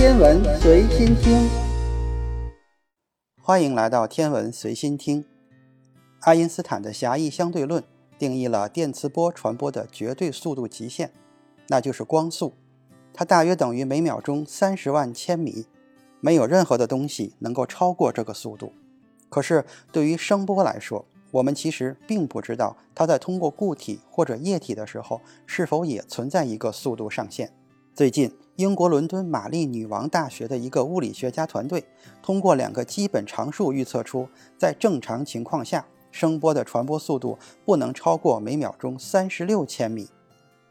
天文随心听，欢迎来到天文随心听。爱因斯坦的狭义相对论定义了电磁波传播的绝对速度极限，那就是光速，它大约等于每秒钟三十万千米。没有任何的东西能够超过这个速度。可是对于声波来说，我们其实并不知道它在通过固体或者液体的时候是否也存在一个速度上限。最近，英国伦敦玛丽女王大学的一个物理学家团队通过两个基本常数预测出，在正常情况下，声波的传播速度不能超过每秒钟三十六千米。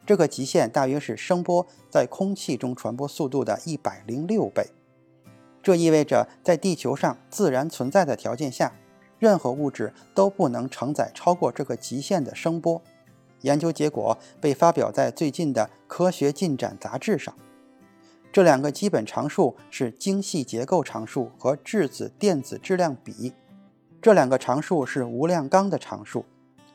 这个极限大约是声波在空气中传播速度的一百零六倍。这意味着，在地球上自然存在的条件下，任何物质都不能承载超过这个极限的声波。研究结果被发表在最近的《科学进展》杂志上。这两个基本常数是精细结构常数和质子电子质量比。这两个常数是无量纲的常数。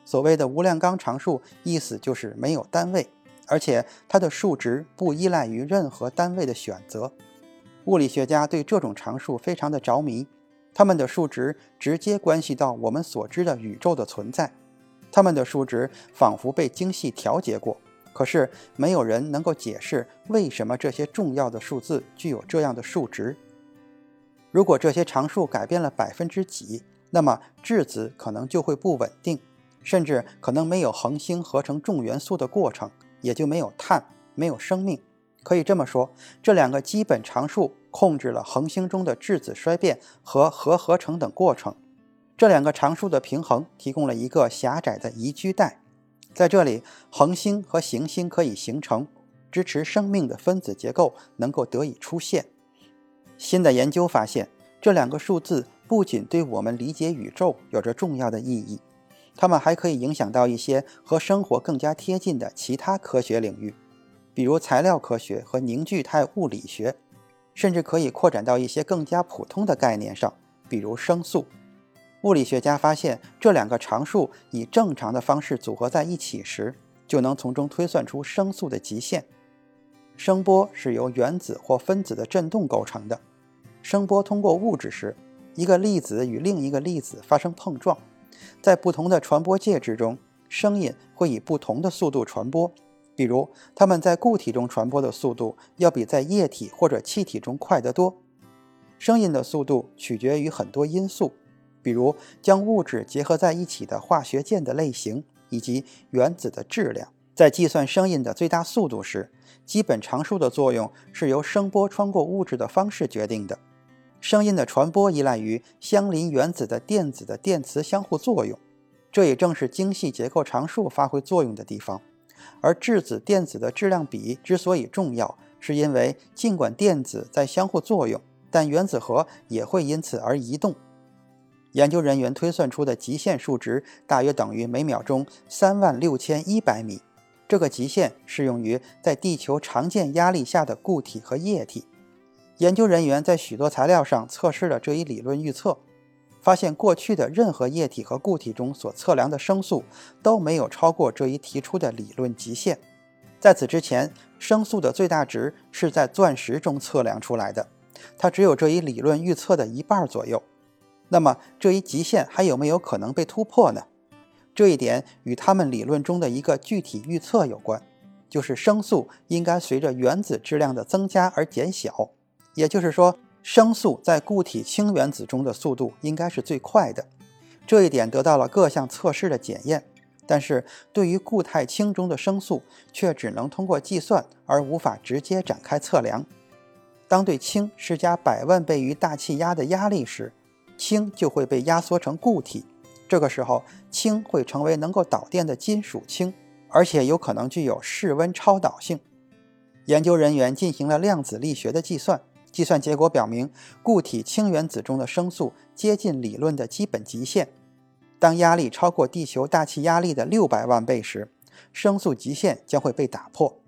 所谓的无量纲常数，意思就是没有单位，而且它的数值不依赖于任何单位的选择。物理学家对这种常数非常的着迷，它们的数值直接关系到我们所知的宇宙的存在。它们的数值仿佛被精细调节过，可是没有人能够解释为什么这些重要的数字具有这样的数值。如果这些常数改变了百分之几，那么质子可能就会不稳定，甚至可能没有恒星合成重元素的过程，也就没有碳，没有生命。可以这么说，这两个基本常数控制了恒星中的质子衰变和核合成等过程。这两个常数的平衡提供了一个狭窄的宜居带，在这里，恒星和行星可以形成，支持生命的分子结构能够得以出现。新的研究发现，这两个数字不仅对我们理解宇宙有着重要的意义，它们还可以影响到一些和生活更加贴近的其他科学领域。比如材料科学和凝聚态物理学，甚至可以扩展到一些更加普通的概念上，比如声速。物理学家发现，这两个常数以正常的方式组合在一起时，就能从中推算出声速的极限。声波是由原子或分子的振动构成的。声波通过物质时，一个粒子与另一个粒子发生碰撞，在不同的传播介质中，声音会以不同的速度传播。比如，它们在固体中传播的速度要比在液体或者气体中快得多。声音的速度取决于很多因素，比如将物质结合在一起的化学键的类型以及原子的质量。在计算声音的最大速度时，基本常数的作用是由声波穿过物质的方式决定的。声音的传播依赖于相邻原子的电子的电磁相互作用，这也正是精细结构常数发挥作用的地方。而质子电子的质量比之所以重要，是因为尽管电子在相互作用，但原子核也会因此而移动。研究人员推算出的极限数值大约等于每秒钟三万六千一百米。这个极限适用于在地球常见压力下的固体和液体。研究人员在许多材料上测试了这一理论预测。发现过去的任何液体和固体中所测量的声速都没有超过这一提出的理论极限。在此之前，声速的最大值是在钻石中测量出来的，它只有这一理论预测的一半左右。那么，这一极限还有没有可能被突破呢？这一点与他们理论中的一个具体预测有关，就是声速应该随着原子质量的增加而减小。也就是说。声速在固体氢原子中的速度应该是最快的，这一点得到了各项测试的检验。但是对于固态氢中的声速，却只能通过计算，而无法直接展开测量。当对氢施加百万倍于大气压的压力时，氢就会被压缩成固体。这个时候，氢会成为能够导电的金属氢，而且有可能具有室温超导性。研究人员进行了量子力学的计算。计算结果表明，固体氢原子中的声速接近理论的基本极限。当压力超过地球大气压力的六百万倍时，声速极限将会被打破。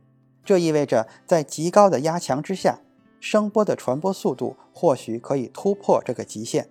这意味着，在极高的压强之下，声波的传播速度或许可以突破这个极限。